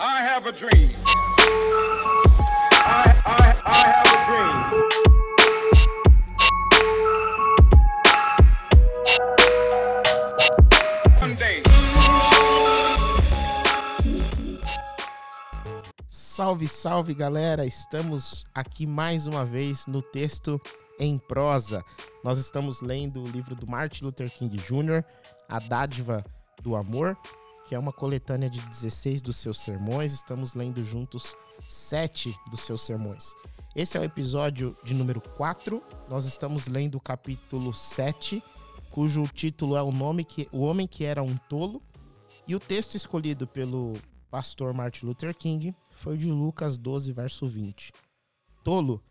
I have a dream. I, I, I have a dream. One day. Salve, salve galera! Estamos aqui mais uma vez no texto em prosa. Nós estamos lendo o livro do Martin Luther King Jr., A Dádiva do Amor, que é uma coletânea de 16 dos seus sermões. Estamos lendo juntos sete dos seus sermões. Esse é o episódio de número 4. Nós estamos lendo o capítulo 7, cujo título é o nome que o homem que era um tolo. E o texto escolhido pelo pastor Martin Luther King foi de Lucas 12, verso 20. Tolo,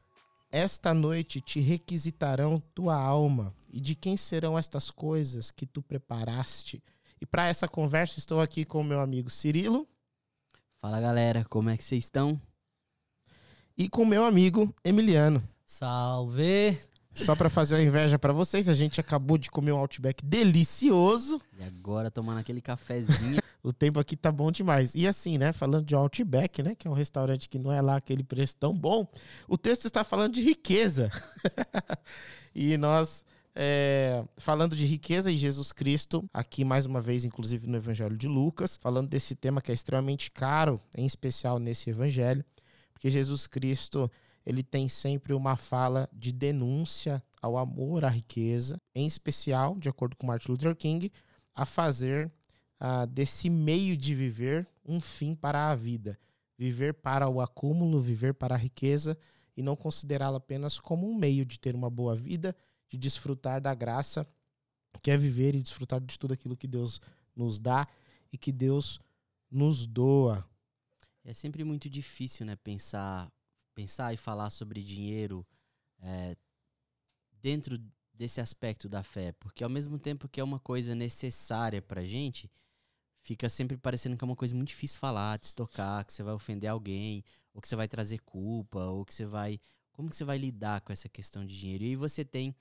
esta noite te requisitarão tua alma, e de quem serão estas coisas que tu preparaste? E para essa conversa estou aqui com o meu amigo Cirilo Fala galera, como é que vocês estão? e com o meu amigo Emiliano. Salve! Só para fazer uma inveja para vocês, a gente acabou de comer um Outback delicioso. E agora tomando aquele cafezinho. O tempo aqui tá bom demais. E assim, né, falando de Outback, né, que é um restaurante que não é lá aquele preço tão bom, o texto está falando de riqueza. e nós, é, falando de riqueza e Jesus Cristo, aqui mais uma vez, inclusive no Evangelho de Lucas, falando desse tema que é extremamente caro, em especial nesse Evangelho, porque Jesus Cristo, ele tem sempre uma fala de denúncia ao amor à riqueza, em especial, de acordo com Martin Luther King, a fazer desse meio de viver um fim para a vida. Viver para o acúmulo, viver para a riqueza e não considerá-la apenas como um meio de ter uma boa vida, de desfrutar da graça que é viver e desfrutar de tudo aquilo que Deus nos dá e que Deus nos doa. É sempre muito difícil, né, pensar, pensar e falar sobre dinheiro é, dentro desse aspecto da fé, porque ao mesmo tempo que é uma coisa necessária pra gente, fica sempre parecendo que é uma coisa muito difícil falar, de se tocar, que você vai ofender alguém, ou que você vai trazer culpa, ou que você vai, como que você vai lidar com essa questão de dinheiro? E aí você tem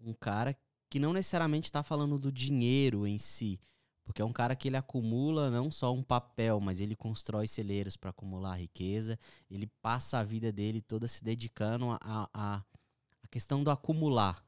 um cara que não necessariamente está falando do dinheiro em si, porque é um cara que ele acumula não só um papel, mas ele constrói celeiros para acumular riqueza. Ele passa a vida dele toda se dedicando a, a, a questão do acumular.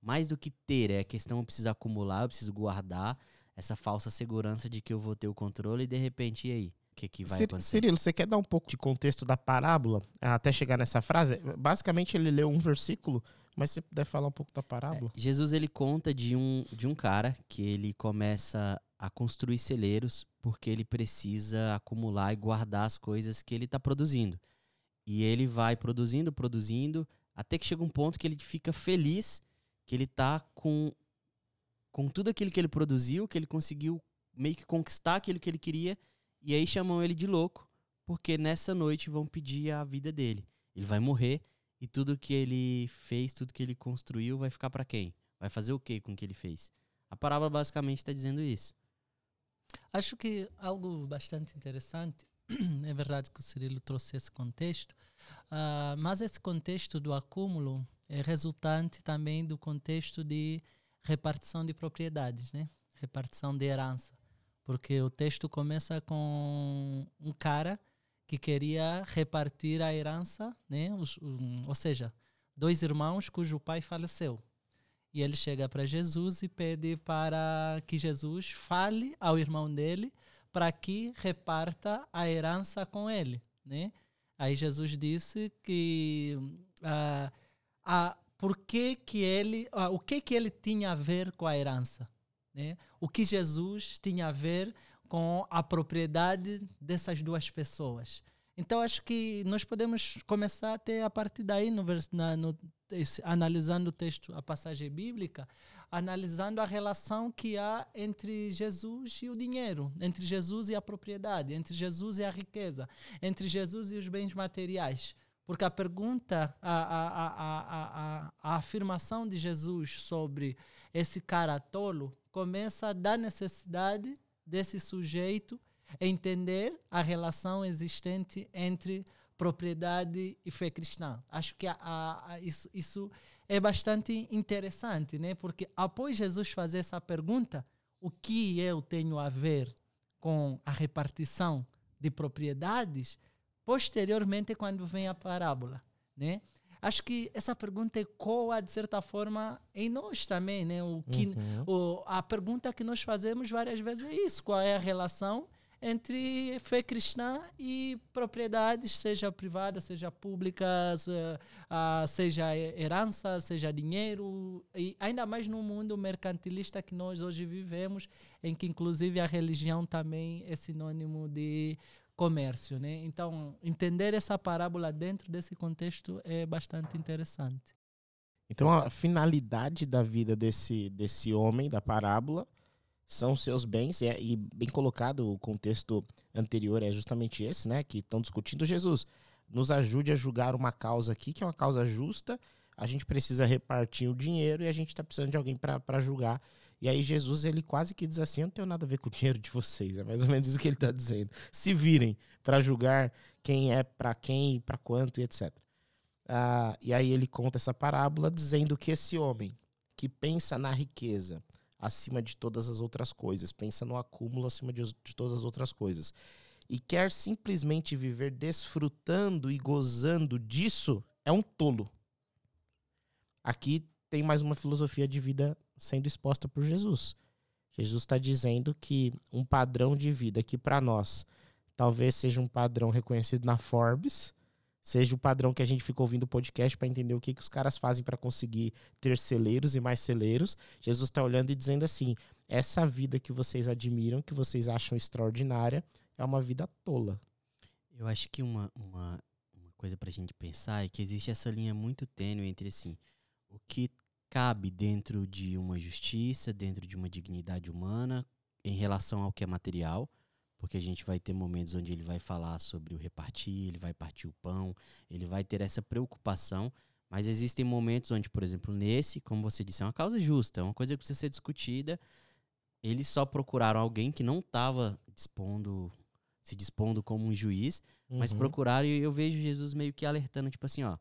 Mais do que ter, é a questão eu preciso acumular, eu preciso guardar essa falsa segurança de que eu vou ter o controle e de repente, e aí? O que, que vai acontecer? Cirilo, você quer dar um pouco de contexto da parábola até chegar nessa frase? Basicamente, ele leu um versículo, mas se puder falar um pouco da parábola. É, Jesus ele conta de um, de um cara que ele começa a construir celeiros porque ele precisa acumular e guardar as coisas que ele está produzindo. E ele vai produzindo, produzindo, até que chega um ponto que ele fica feliz que ele tá com, com tudo aquilo que ele produziu, que ele conseguiu meio que conquistar aquilo que ele queria, e aí chamam ele de louco, porque nessa noite vão pedir a vida dele. Ele vai morrer e tudo que ele fez, tudo que ele construiu, vai ficar para quem? Vai fazer o que com o que ele fez? A parábola basicamente está dizendo isso. Acho que algo bastante interessante, é verdade que o Cirilo trouxe esse contexto, ah, mas esse contexto do acúmulo é resultante também do contexto de repartição de propriedades, né? repartição de herança. Porque o texto começa com um cara que queria repartir a herança, né? Os- um, ou seja, dois irmãos cujo pai faleceu. E ele chega para Jesus e pede para que Jesus fale ao irmão dele para que reparta a herança com ele, né? Aí Jesus disse que ah, ah, por que que ele, ah, o que que ele tinha a ver com a herança, né? O que Jesus tinha a ver com a propriedade dessas duas pessoas. Então acho que nós podemos começar até a partir daí no, na- no esse- analisando o texto, a passagem bíblica, analisando a relação que há entre Jesus e o dinheiro, entre Jesus e a propriedade, entre Jesus e a riqueza, entre Jesus e os bens materiais. Porque a pergunta, a, a, a, a afirmação de Jesus sobre esse cara tolo começa da necessidade desse sujeito entender a relação existente entre propriedade e fé cristã. Acho que a, a, a, isso, isso é bastante interessante, né? Porque após Jesus fazer essa pergunta, o que eu tenho a ver com a repartição de propriedades, posteriormente quando vem a parábola, né? Acho que essa pergunta ecoa, de certa forma, em nós também, né? O que, Uhum. o, a pergunta que nós fazemos várias vezes é isso: qual é a relação entre fé cristã e propriedades, seja privada, seja pública, ah, seja herança, seja dinheiro, e ainda mais no mundo mercantilista que nós hoje vivemos, em que inclusive a religião também é sinônimo de comércio, né? Então, entender essa parábola dentro desse contexto é bastante interessante. Então a finalidade da vida desse, desse homem, da parábola, são seus bens, e, é- e bem colocado, o contexto anterior é justamente esse, né? Que estão discutindo Jesus. Nos ajude a julgar uma causa aqui, que é uma causa justa. A gente precisa repartir o dinheiro e a gente está precisando de alguém para julgar. E aí Jesus, ele quase que diz assim, eu não tenho nada a ver com o dinheiro de vocês. É mais ou menos isso que ele está dizendo. Se virem para julgar quem é para quem, para quanto e etc. Ah, e aí ele conta essa parábola dizendo que esse homem que pensa na riqueza acima de todas as outras coisas, pensa no acúmulo acima de, de todas as outras coisas, e quer simplesmente viver desfrutando e gozando disso, é um tolo. Aqui tem mais uma filosofia de vida sendo exposta por Jesus. Jesus está dizendo que um padrão de vida que para nós talvez seja um padrão reconhecido na Forbes, seja o padrão que a gente fica ouvindo o podcast para entender o que, que os caras fazem para conseguir ter celeiros e mais celeiros. Jesus está olhando e dizendo assim: essa vida que vocês admiram, que vocês acham extraordinária, é uma vida tola. Eu acho que uma, uma, uma coisa pra gente pensar é que existe essa linha muito tênue entre assim, o que cabe dentro de uma justiça, dentro de uma dignidade humana, em relação ao que é material, porque a gente vai ter momentos onde ele vai falar sobre o repartir, ele vai partir o pão, ele vai ter essa preocupação, mas existem momentos onde, por exemplo, nesse, como você disse, é uma causa justa, é uma coisa que precisa ser discutida. Eles só procuraram alguém que não estava dispondo, se dispondo como um juiz, mas Uhum. procuraram e eu vejo Jesus meio que alertando, tipo assim, ó,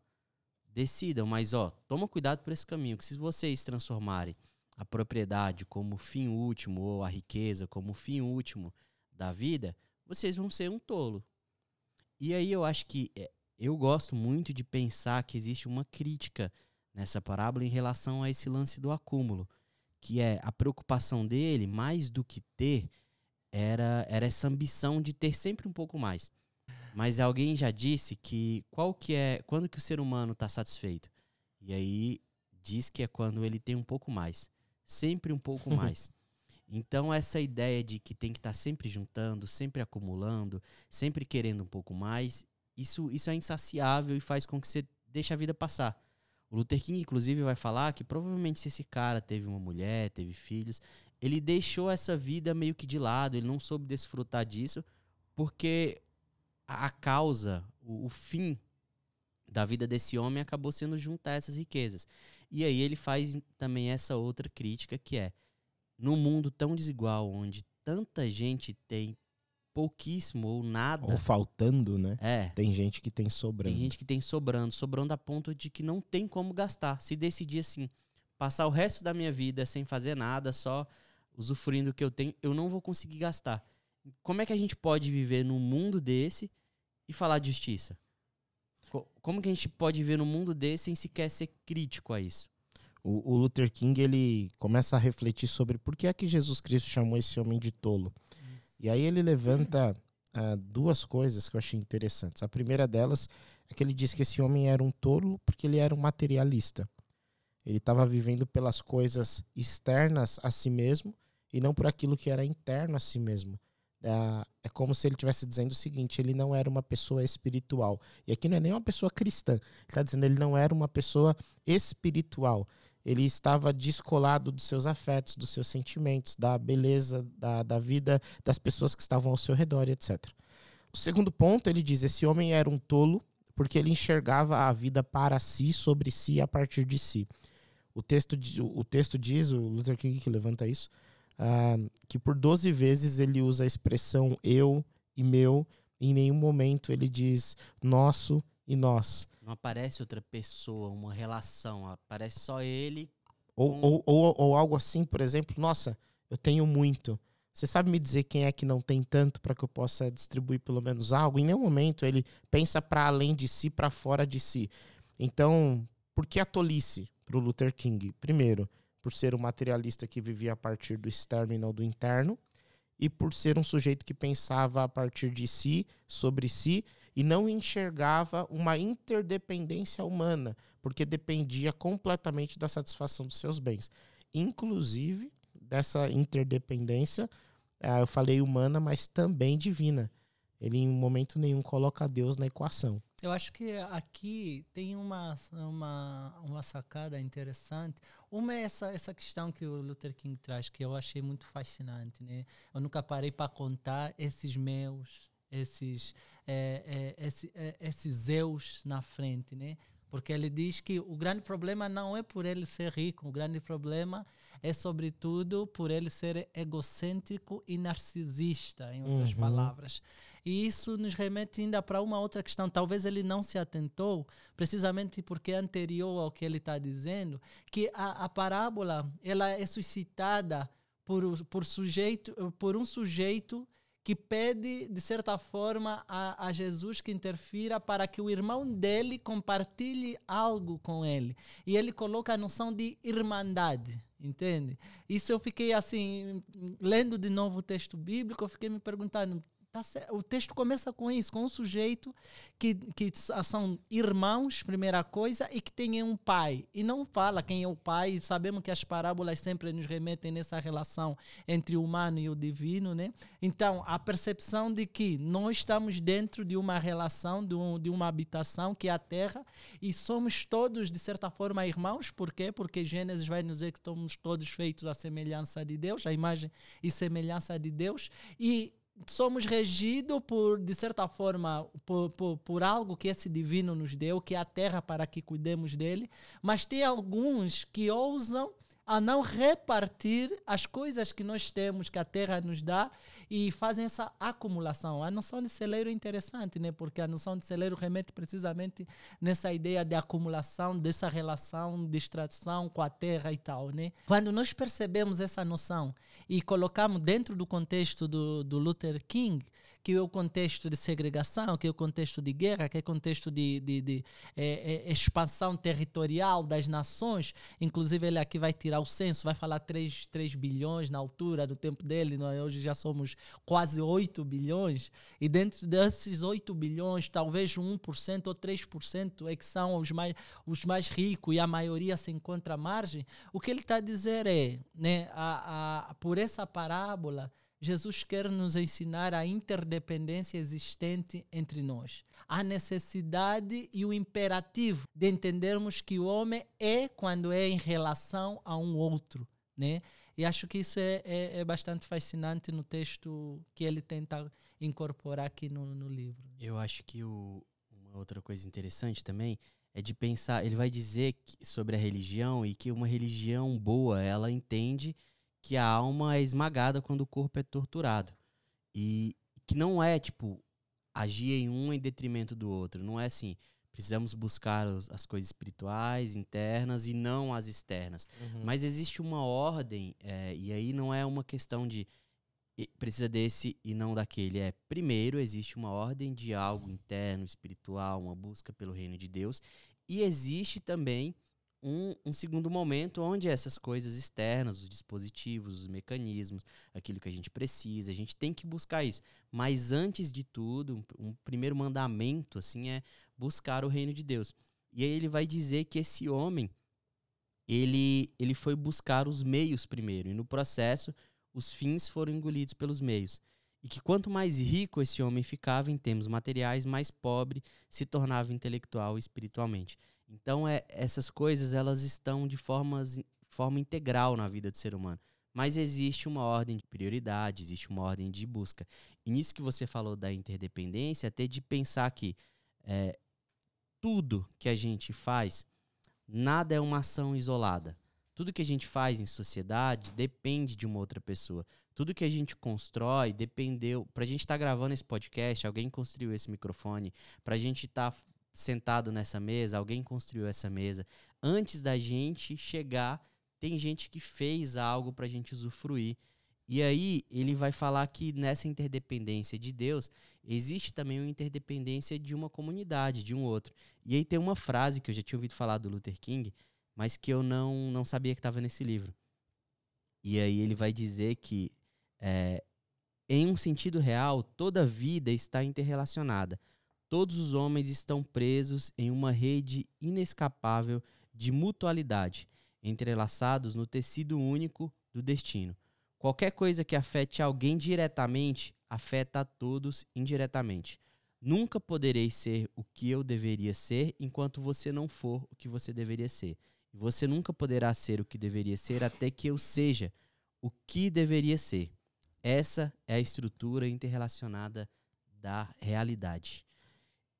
decidam, mas ó, toma cuidado por esse caminho, que se vocês transformarem a propriedade como fim último ou a riqueza como fim último da vida, vocês vão ser um tolo. E aí eu acho que é, eu gosto muito de pensar que existe uma crítica nessa parábola em relação a esse lance do acúmulo, que é a preocupação dele, mais do que ter, era, era essa ambição de ter sempre um pouco mais. Mas alguém já disse que qual que é quando que o ser humano está satisfeito? E aí diz que é quando ele tem um pouco mais, sempre um pouco mais. Então essa ideia de que tem que estar sempre juntando, sempre acumulando, sempre querendo um pouco mais, isso isso é insaciável e faz com que você deixe a vida passar. O Luther King inclusive vai falar que provavelmente se esse cara teve uma mulher, teve filhos, ele deixou essa vida meio que de lado, ele não soube desfrutar disso, porque a, a causa, o, o fim da vida desse homem acabou sendo juntar essas riquezas. E aí ele faz também essa outra crítica que é no mundo tão desigual, onde tanta gente tem pouquíssimo ou nada, Ou faltando, né? é, Tem gente que tem sobrando. tem gente que tem sobrando, sobrando a ponto de que não tem como gastar. Se decidir assim, passar o resto da minha vida sem fazer nada, só usufruindo o que eu tenho, eu não vou conseguir gastar. Como é que a gente pode viver num mundo desse e falar de justiça? Co- Como que a gente pode viver num mundo desse sem sequer ser crítico a isso? O, o Luther King ele começa a refletir sobre por que é que Jesus Cristo chamou esse homem de tolo. E aí ele levanta ah, duas coisas que eu achei interessantes. A primeira delas é que ele diz que esse homem era um tolo porque ele era um materialista. Ele estava vivendo pelas coisas externas a si mesmo e não por aquilo que era interno a si mesmo. Ah, é como se ele estivesse dizendo o seguinte: ele não era uma pessoa espiritual. E aqui não é nem uma pessoa cristã. Ele está dizendo ele não era uma pessoa espiritual. Ele estava descolado dos seus afetos, dos seus sentimentos, da beleza, da, da vida das pessoas que estavam ao seu redor, etc. O segundo ponto, ele diz: esse homem era um tolo porque ele enxergava a vida para si, sobre si, a partir de si. O texto, o texto diz, o Luther King que levanta isso, ah, que por 12 vezes ele usa a expressão eu e meu, e em nenhum momento ele diz nosso e nós. Não aparece outra pessoa, uma relação, aparece só ele. Ou, ou, ou, ou algo assim, por exemplo, nossa, eu tenho muito, Você sabe me dizer quem é que não tem tanto para que eu possa distribuir pelo menos algo? Em nenhum momento ele pensa para além de si, para fora de si. Então, por que a tolice para o Luther King? Primeiro, por ser um materialista que vivia a partir do externo e não do interno, e por ser um sujeito que pensava a partir de si, sobre si, e não enxergava uma interdependência humana, porque dependia completamente da satisfação dos seus bens. Inclusive, dessa interdependência, ah, eu falei humana, mas também divina. Ele em momento nenhum coloca Deus na equação. Eu acho que aqui tem uma, uma, uma sacada interessante. Uma é essa, essa questão que o Luther King traz, que eu achei muito fascinante. Né? Eu nunca parei para contar esses meus, esses, é, é, esse, é, esses eus na frente. Né? Porque ele diz que o grande problema não é por ele ser rico, o grande problema é, sobretudo, por ele ser egocêntrico e narcisista, em outras Uhum. palavras. E isso nos remete ainda para uma outra questão. Talvez ele não se atentou, precisamente porque é anterior ao que ele está dizendo, que a, a parábola ela é suscitada por, por, sujeito, por um sujeito que pede, de certa forma, a, a, Jesus que interfira para que o irmão dele compartilhe algo com ele. E ele coloca a noção de irmandade, entende? Isso eu fiquei assim, lendo de novo o texto bíblico, eu fiquei me perguntando. Tá o texto começa com isso, com um sujeito que, que são irmãos, primeira coisa, e que tem um pai. E não fala quem é o pai, e sabemos que as parábolas sempre nos remetem nessa relação entre o humano e o divino, né? Então, a percepção de que nós estamos dentro de uma relação, de, um, de uma habitação, que é a terra, e somos todos, de certa forma, irmãos. Por quê? Porque Gênesis vai nos dizer que somos todos feitos à semelhança de Deus, a imagem e semelhança de Deus. E somos regidos por, de certa forma, por, por, por, algo que esse divino nos deu, que é a terra para que cuidemos dele, mas tem alguns que ousam a não repartir as coisas que nós temos, que a terra nos dá, e fazem essa acumulação. A noção de celeiro é interessante, né? porque a noção de celeiro remete precisamente nessa ideia de acumulação, dessa relação de extração com a terra e tal. Né? Quando nós percebemos essa noção e colocamos dentro do contexto do, do Luther King, que é o contexto de segregação, que é o contexto de guerra, que é o contexto de, de, de é, é, expansão territorial das nações. Inclusive, ele aqui vai tirar o censo, vai falar 3, 3 bilhões na altura do tempo dele, nós hoje já somos quase 8 bilhões. E dentro desses 8 bilhões, talvez 1% ou 3% é que são os mais, os mais ricos e a maioria se encontra à margem. O que ele está a dizer é, né, a, a, por essa parábola, Jesus quer nos ensinar a interdependência existente entre nós, a necessidade e o imperativo de entendermos que o homem é quando é em relação a um outro, né? E acho que isso é, é, é bastante fascinante no texto que ele tenta incorporar aqui no, no livro. Eu acho que o, uma outra coisa interessante também é de pensar, ele vai dizer que, sobre a religião e que uma religião boa, ela entende que a alma é esmagada quando o corpo é torturado. E que não é, tipo, agir em um em detrimento do outro. Não é assim. Precisamos buscar os, as coisas espirituais, internas e não as externas. Uhum. Mas existe uma ordem, é, e aí não é uma questão de precisa desse e não daquele. É, primeiro, existe uma ordem de algo interno, espiritual, uma busca pelo reino de Deus. E existe também um, um, segundo momento onde essas coisas externas, os dispositivos, os mecanismos, aquilo que a gente precisa, a gente tem que buscar isso. Mas antes de tudo, um, um primeiro mandamento assim é buscar o reino de Deus. E aí ele vai dizer que esse homem ele, ele foi buscar os meios primeiro, e no processo os fins foram engolidos pelos meios. E que quanto mais rico esse homem ficava em termos materiais, mais pobre se tornava intelectual e espiritualmente. Então, é, essas coisas elas estão de formas, forma integral na vida do ser humano. Mas existe uma ordem de prioridade, existe uma ordem de busca. E nisso que você falou da interdependência, até de pensar que é, tudo que a gente faz, nada é uma ação isolada. Tudo que a gente faz em sociedade depende de uma outra pessoa. Tudo que a gente constrói dependeu. Para a gente estar tá gravando esse podcast, alguém construiu esse microfone. Para a gente estar tá sentado nessa mesa, alguém construiu essa mesa. Antes da gente chegar, tem gente que fez algo para a gente usufruir. E aí ele vai falar que nessa interdependência de Deus existe também uma interdependência de uma comunidade, de um outro. E aí tem uma frase que eu já tinha ouvido falar do Luther King, mas que eu não, não sabia que estava nesse livro. E aí ele vai dizer que, é, em um sentido real, toda vida está interrelacionada. Todos os homens estão presos em uma rede inescapável de mutualidade, entrelaçados no tecido único do destino. Qualquer coisa que afete alguém diretamente afeta a todos indiretamente. Nunca poderei ser o que eu deveria ser enquanto você não for o que você deveria ser. Você nunca poderá ser o que deveria ser até que eu seja o que deveria ser. Essa é a estrutura interrelacionada da realidade.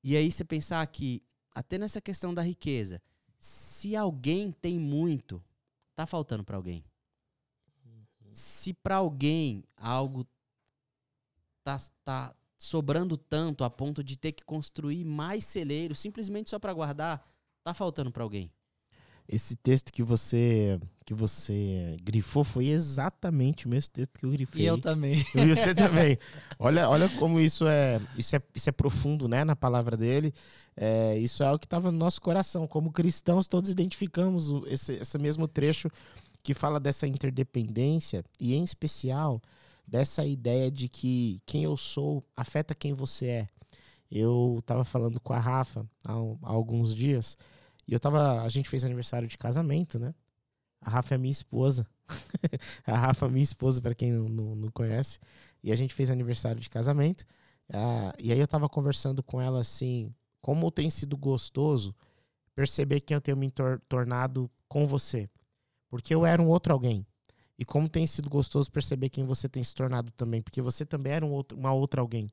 E aí você pensar que, até nessa questão da riqueza, se alguém tem muito, tá faltando para alguém. Se para alguém algo tá, tá sobrando tanto a ponto de ter que construir mais celeiros simplesmente só para guardar, tá faltando para alguém. Esse texto que você que você grifou foi exatamente o mesmo texto que eu grifei. E eu também. E você também. Olha, olha como isso é, isso é, isso é profundo, né, na palavra dele. É, isso é o que estava no nosso coração. Como cristãos, todos identificamos esse, esse mesmo trecho que fala dessa interdependência e, em especial, dessa ideia de que quem eu sou afeta quem você é. Eu estava falando com a Rafa há, há alguns dias e eu tava. A gente fez aniversário de casamento, né? A Rafa é minha esposa. a Rafa é minha esposa, para quem não, não, não conhece. E a gente fez aniversário de casamento. Ah, e aí eu tava conversando com ela assim, como tem sido gostoso perceber que eu tenho me tor- tornado com você. Porque eu era um outro alguém. E como tem sido gostoso perceber quem você tem se tornado também. Porque você também era um outro, uma outra alguém.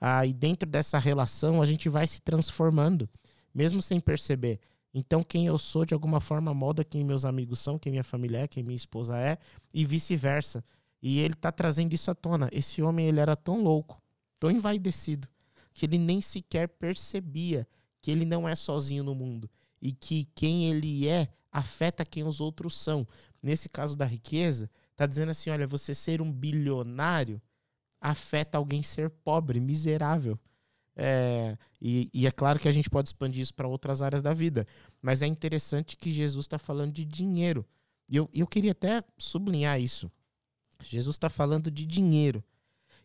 Ah, e dentro dessa relação a gente vai se transformando, mesmo sem perceber. Então, quem eu sou, de alguma forma, molda quem meus amigos são, quem minha família é, quem minha esposa é, e vice-versa. E ele tá trazendo isso à tona. Esse homem, ele era tão louco, tão envaidecido, que ele nem sequer percebia que ele não é sozinho no mundo. E que quem ele é afeta quem os outros são. Nesse caso da riqueza, tá dizendo assim: olha, você ser um bilionário afeta alguém ser pobre, miserável. É, e, e é claro que a gente pode expandir isso para outras áreas da vida. Mas é interessante que Jesus está falando de dinheiro. E eu, eu queria até sublinhar isso. Jesus está falando de dinheiro.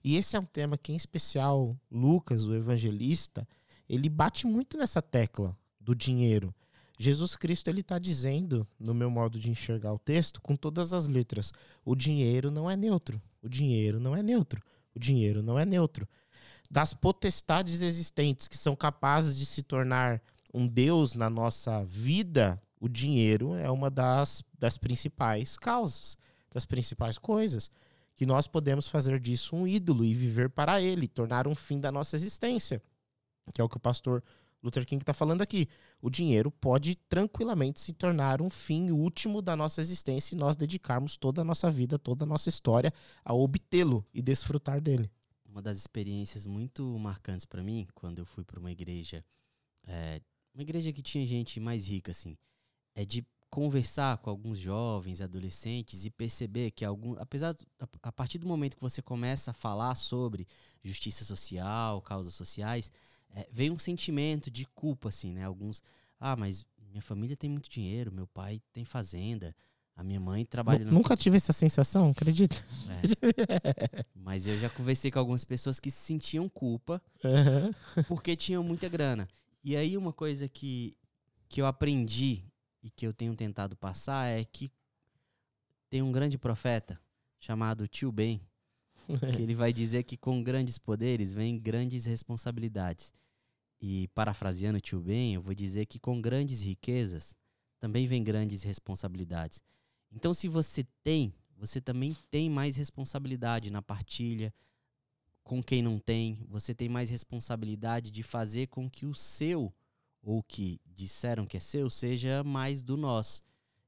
E esse é um tema que, em especial, Lucas, o evangelista, ele bate muito nessa tecla do dinheiro. Jesus Cristo ele está dizendo, no meu modo de enxergar o texto, com todas as letras, o dinheiro não é neutro. O dinheiro não é neutro. O dinheiro não é neutro das potestades existentes que são capazes de se tornar um Deus na nossa vida, o dinheiro é uma das, das principais causas, das principais coisas. Que nós podemos fazer disso um ídolo e viver para ele, tornar um fim da nossa existência. Que é o que o pastor Luther King está falando aqui. O dinheiro pode tranquilamente se tornar um fim último da nossa existência e nós dedicarmos toda a nossa vida, toda a nossa história a obtê-lo e desfrutar dele uma das experiências muito marcantes para mim, quando eu fui para uma igreja, é, uma igreja que tinha gente mais rica, assim, é de conversar com alguns jovens, adolescentes e perceber que algum, apesar a, a partir do momento que você começa a falar sobre justiça social, causas sociais, é, vem um sentimento de culpa, assim, né? Alguns, ah, mas minha família tem muito dinheiro, meu pai tem fazenda, a minha mãe trabalha. No... Nunca tive essa sensação, acredita? É. Mas eu já conversei com algumas pessoas que se sentiam culpa uhum. porque tinham muita grana. E aí uma coisa que, que eu aprendi e que eu tenho tentado passar é que tem um grande profeta chamado Tio Ben, que ele vai dizer que com grandes poderes vem grandes responsabilidades. E parafraseando Tio Ben, eu vou dizer que com grandes riquezas também vem grandes responsabilidades. Então, se você tem, você também tem mais responsabilidade na partilha com quem não tem. Você tem mais responsabilidade de fazer com que o seu, ou que disseram que é seu, seja mais do nós.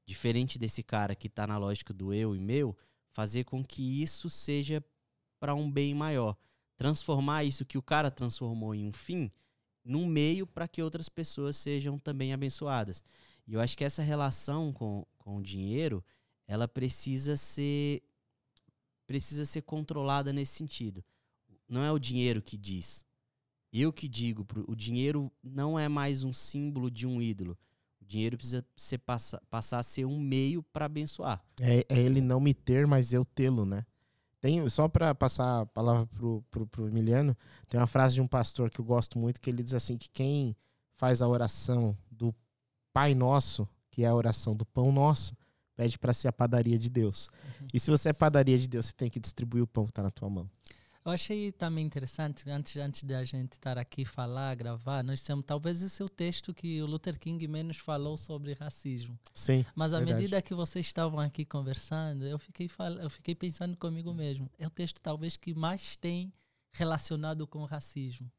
Diferente desse cara que está na lógica do eu e meu, fazer com que isso seja para um bem maior. Transformar isso que o cara transformou em um fim, num meio para que outras pessoas sejam também abençoadas. E eu acho que essa relação com, com o dinheiro, ela precisa ser precisa ser controlada nesse sentido. Não é o dinheiro que diz. Eu que digo, o dinheiro não é mais um símbolo de um ídolo. O dinheiro precisa ser passa, passar a ser um meio para abençoar. É, é ele não me ter, mas eu tê-lo, né? Tem, só para passar a palavra pro, pro, pro Emiliano, tem uma frase de um pastor que eu gosto muito, que ele diz assim, que quem faz a oração do Pai Nosso, que é a oração do Pão Nosso, pede para ser a padaria de Deus. E se você é padaria de Deus, você tem que distribuir o pão que tá na tua mão. Eu achei também interessante, antes, antes da gente estar aqui falar, gravar, nós dissemos, talvez esse é o texto que o Luther King menos falou sobre racismo. Sim. Mas à Verdade. medida que vocês estavam aqui conversando, eu fiquei, eu fiquei pensando comigo mesmo. É o texto talvez que mais tem relacionado com o racismo.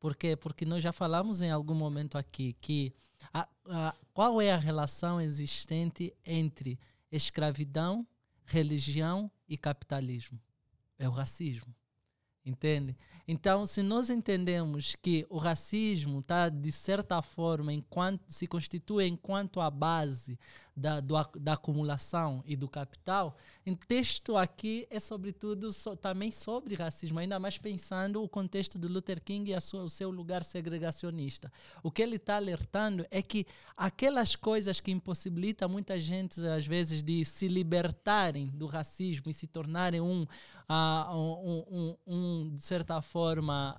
Por quê? Porque nós já falamos em algum momento aqui que a- a- qual é a relação existente entre escravidão, religião e capitalismo? É o racismo. Entende? Então, se nós entendemos que o racismo está, de certa forma, enquanto, se constitui enquanto a base da, do da acumulação e do capital, o texto aqui é, sobretudo, so- também sobre racismo, ainda mais pensando o contexto do Luther King e sua, o seu lugar segregacionista. O que ele está alertando é que aquelas coisas que impossibilitam muita gente, às vezes, de se libertarem do racismo e se tornarem um, ah, um, um, um, de certa forma,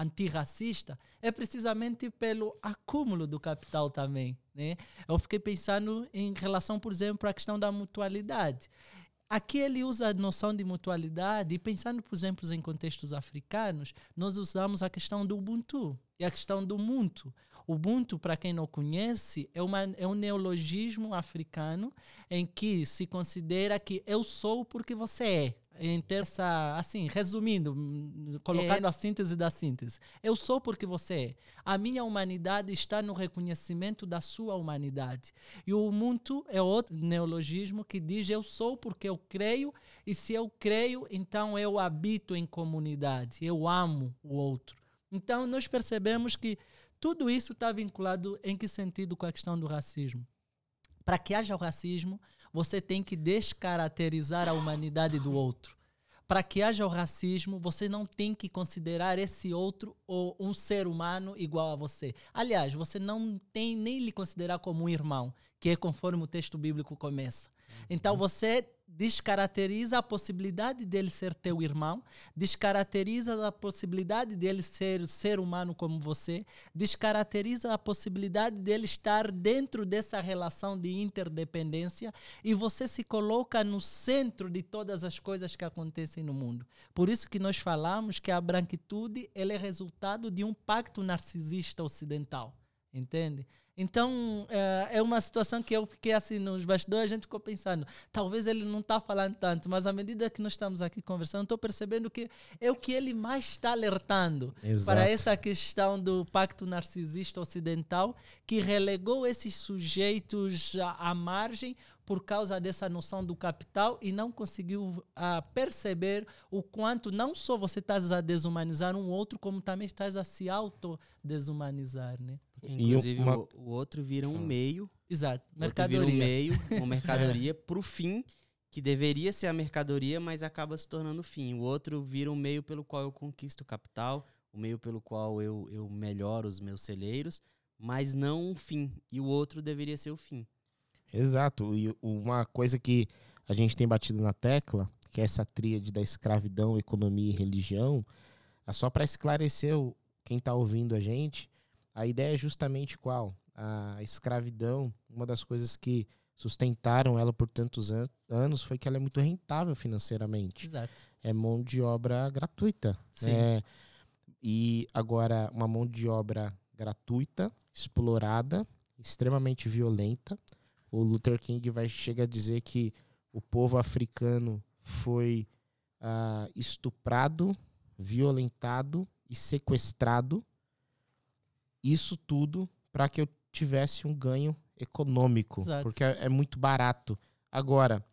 antirracista, é precisamente pelo acúmulo do capital também. Né? Eu fiquei pensando em relação, por exemplo, à questão da mutualidade. Aqui ele usa a noção de mutualidade e pensando, por exemplo, em contextos africanos, nós usamos a questão do Ubuntu e a questão do Muntu. Ubuntu, para quem não conhece, é, uma, é um neologismo africano em que se considera que eu sou porque você é. Em ter essa, assim, resumindo, hum, colocando a síntese da síntese. Eu sou porque você é. A minha humanidade está no reconhecimento da sua humanidade. E o Ubuntu é outro neologismo que diz eu sou porque eu creio, e se eu creio, então eu habito em comunidade, eu amo o outro. Então nós percebemos que tudo isso está vinculado em que sentido com a questão do racismo? Para que haja o racismo, você tem que descaracterizar a humanidade do outro. Para que haja o racismo, você não tem que considerar esse outro ou um ser humano igual a você. Aliás, você não tem nem lhe considerar como um irmão, que é conforme o texto bíblico começa. Então você descaracteriza a possibilidade dele ser teu irmão, descaracteriza a possibilidade dele ser ser humano como você, descaracteriza a possibilidade dele estar dentro dessa relação de interdependência e você se coloca no centro de todas as coisas que acontecem no mundo. Por isso que nós falamos que a branquitude ela é resultado de um pacto narcisista ocidental, entende? Então, é, é uma situação que eu fiquei assim nos bastidores, a gente ficou pensando, talvez ele não está falando tanto, mas à medida que nós estamos aqui conversando, estou percebendo que é o que ele mais está alertando Exato. para essa questão do pacto narcisista ocidental, que relegou esses sujeitos à, à margem por causa dessa noção do capital e não conseguiu ah, perceber o quanto não só você está a desumanizar um outro, como também estás a se auto-desumanizar, né? Porque, inclusive, uma- o, o outro vira um Fala. meio, Exato. o outro vira um Mercadoria. meio, uma mercadoria pro fim, que deveria ser a mercadoria, mas acaba se tornando o fim. O outro vira um meio pelo qual eu conquisto capital, o meio pelo qual eu, eu melhoro os meus celeiros, mas não um fim. E o outro deveria ser o fim. Exato. E uma coisa que a gente tem batido na tecla, que é essa tríade da escravidão, economia e religião, é só para esclarecer quem está ouvindo a gente, a ideia é justamente qual? A escravidão, uma das coisas que sustentaram ela por tantos an- anos foi que ela é muito rentável financeiramente. Exato. É mão de obra gratuita. Sim. né? E agora, uma mão de obra gratuita, explorada, extremamente violenta. O Luther King vai chega a dizer que o povo africano foi ah, estuprado, violentado e sequestrado. Isso tudo para que eu tivesse um ganho econômico, Exato. porque é, é muito barato. Agora,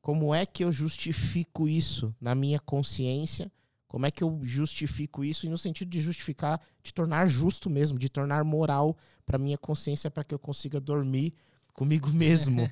como é que eu justifico isso na minha consciência? Como é que eu justifico isso? E no sentido de justificar, de tornar justo mesmo, de tornar moral para minha consciência, para que eu consiga dormir comigo mesmo.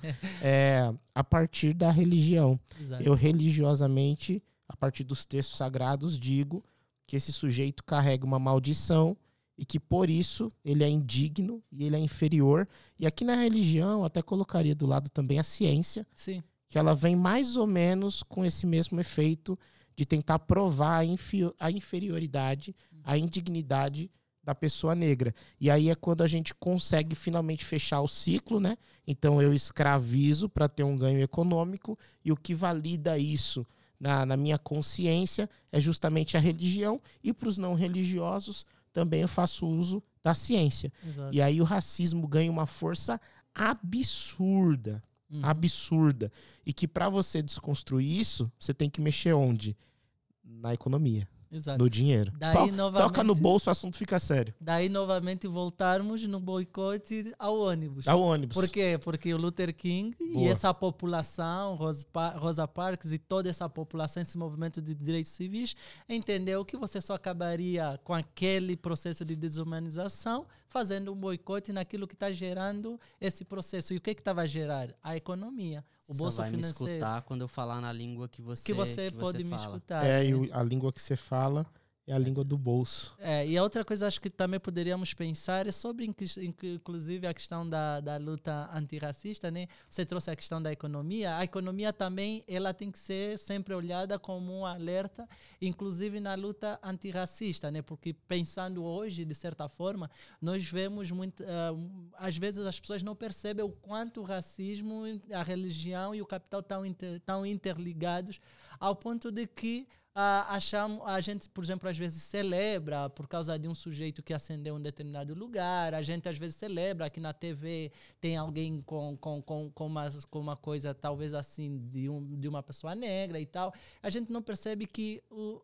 é, a partir da religião. Exato. Eu religiosamente a partir dos textos sagrados, digo que esse sujeito carrega uma maldição e que por isso ele é indigno e ele é inferior. E aqui na religião, até colocaria do lado também a ciência, Sim. que ela vem mais ou menos com esse mesmo efeito de tentar provar a, infi- a inferioridade, a indignidade da pessoa negra. E aí é quando a gente consegue finalmente fechar o ciclo, né? Então eu escravizo para ter um ganho econômico e o que valida isso na, na minha consciência é justamente a religião e para os não religiosos também eu faço uso da ciência. Exato. E aí o racismo ganha uma força absurda Uhum. absurda. E que para você desconstruir isso, você tem que mexer onde? Na economia, Exato. no dinheiro. Daí, To- novamente- Toca no bolso, o assunto fica sério. Daí novamente voltarmos no boicote ao ônibus. Ao ônibus. Por quê? Porque o Luther King e Boa. essa população, Rosa, Rosa Parks e toda essa população, esse movimento de direitos civis, entendeu que você só acabaria com aquele processo de desumanização fazendo um boicote naquilo que está gerando esse processo. E o que que estava a gerar? A economia, o Só bolso vai me financeiro. escutar quando eu falar na língua que você que você pode me fala. escutar. É, né? e o- a língua que você fala é a língua do bolso. É, e a outra coisa acho que também poderíamos pensar é sobre, inclu- inclu- inclusive, a questão da, da luta antirracista, né? Você trouxe a questão da economia. A economia também, ela tem que ser sempre olhada como um alerta, inclusive na luta antirracista, né? Porque pensando hoje, de certa forma, nós vemos muito, ah, às vezes as pessoas não percebem o quanto o racismo, a religião e o capital estão inter, interligados ao ponto de que achamos, a gente, por exemplo, às vezes celebra por causa de um sujeito que ascendeu em um determinado lugar, a gente às vezes celebra que na TV tem alguém com, com, com, com, uma, com uma coisa talvez assim de, um, de uma pessoa negra e tal. A gente não percebe que o,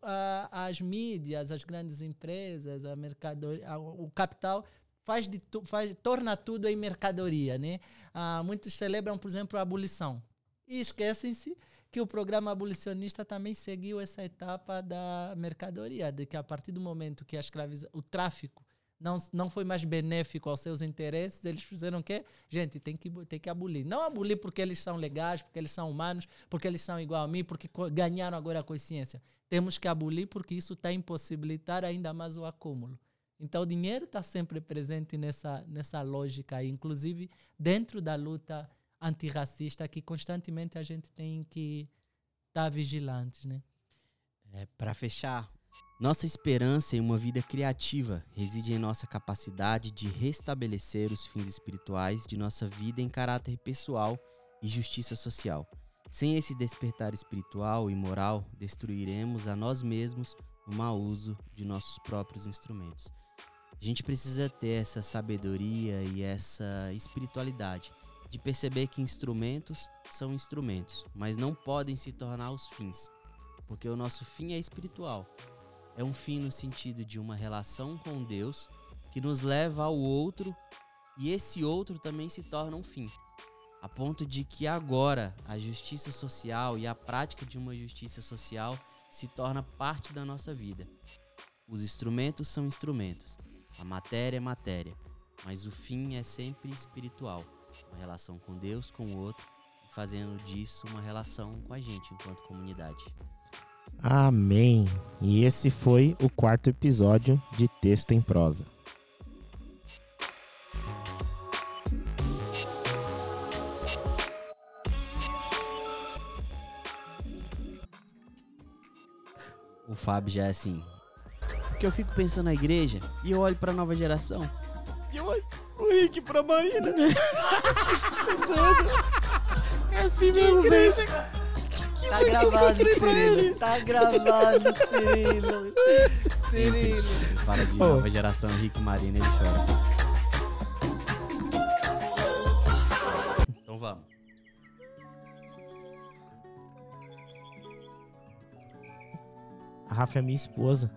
as mídias, as grandes empresas, a mercadoria, o capital faz de tu, faz, torna tudo em mercadoria, né? Ah, muitos celebram, por exemplo, a abolição e esquecem-se que o programa abolicionista também seguiu essa etapa da mercadoria, de que a partir do momento que a escraviza, o tráfico não, não foi mais benéfico aos seus interesses, eles fizeram o quê? Gente, tem que, tem que abolir. Não abolir porque eles são legais, porque eles são humanos, porque eles são igual a mim, porque ganharam agora a consciência. Temos que abolir porque isso está a impossibilitar ainda mais o acúmulo. Então, o dinheiro está sempre presente nessa, nessa lógica inclusive dentro da luta antirracista, que constantemente a gente tem que estar vigilantes, né? É, para fechar, nossa esperança em uma vida criativa reside em nossa capacidade de restabelecer os fins espirituais de nossa vida em caráter pessoal e justiça social. Sem esse despertar espiritual e moral, destruiremos a nós mesmos no mau uso de nossos próprios instrumentos. A gente precisa ter essa sabedoria e essa espiritualidade de perceber que instrumentos são instrumentos, mas não podem se tornar os fins porque o nosso fim é espiritual. É um fim no sentido de uma relação com Deus que nos leva ao outro e esse outro também se torna um fim. A ponto de que agora a justiça social e a prática de uma justiça social se torna parte da nossa vida. Os instrumentos são instrumentos, a matéria é matéria, mas o fim é sempre espiritual, uma relação com Deus, com o outro, e fazendo disso uma relação com a gente enquanto comunidade. Amém. E esse foi o quarto episódio de Texto em Prosa. O Fábio já é assim. Porque eu fico pensando na igreja e eu olho pra nova geração. E eu olho Rick pra Marina. Pensando. É assim mesmo, velho. Tá gravado, Cirilo. Tá gravado, Cirilo. Cirilo. Fala de nova geração, Rick e Marina, ele chora. Então vamos. A Rafa é minha esposa.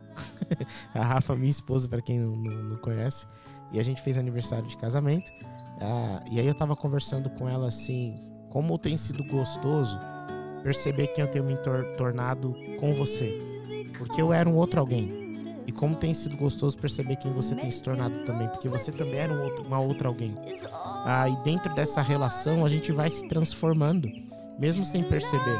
a Rafa é minha esposa, pra quem não, não- não conhece. E a gente fez aniversário de casamento. Ah, e aí eu tava conversando com ela assim, como tem sido gostoso perceber que eu tenho me tor- tornado com você. Porque eu era um outro alguém. E como tem sido gostoso perceber quem você tem se tornado também. Porque você também era um outro- uma outra alguém. Ah, e dentro dessa relação a gente vai se transformando, mesmo sem perceber.